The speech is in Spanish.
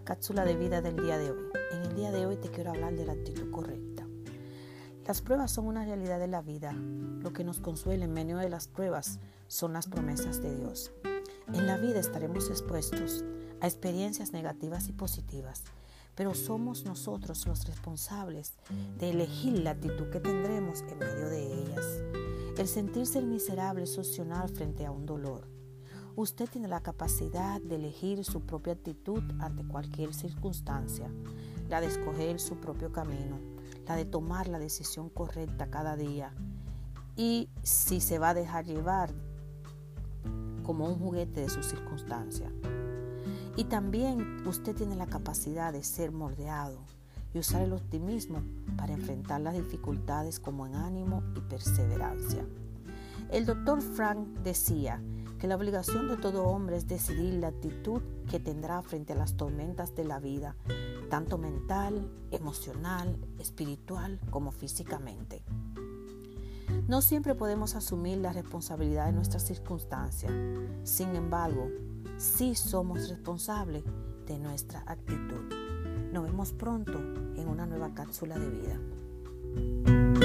cápsula de vida del día de hoy. En el día de hoy te quiero hablar de la actitud correcta. Las pruebas son una realidad de la vida. Lo que nos consuela en medio de las pruebas son las promesas de Dios. En la vida estaremos expuestos a experiencias negativas y positivas, pero somos nosotros los responsables de elegir la actitud que tendremos en medio de ellas. El sentirse miserable es opcional frente a un dolor. Usted tiene la capacidad de elegir su propia actitud ante cualquier circunstancia, la de escoger su propio camino, la de tomar la decisión correcta cada día y si se va a dejar llevar como un juguete de su circunstancia. Y también usted tiene la capacidad de ser moldeado y usar el optimismo para enfrentar las dificultades como en ánimo y perseverancia. El doctor Frank decía que la obligación de todo hombre es decidir la actitud que tendrá frente a las tormentas de la vida, tanto mental, emocional, espiritual como físicamente. No siempre podemos asumir la responsabilidad de nuestras circunstancias, sin embargo, sí somos responsables de nuestra actitud. Nos vemos pronto en una nueva cápsula de vida.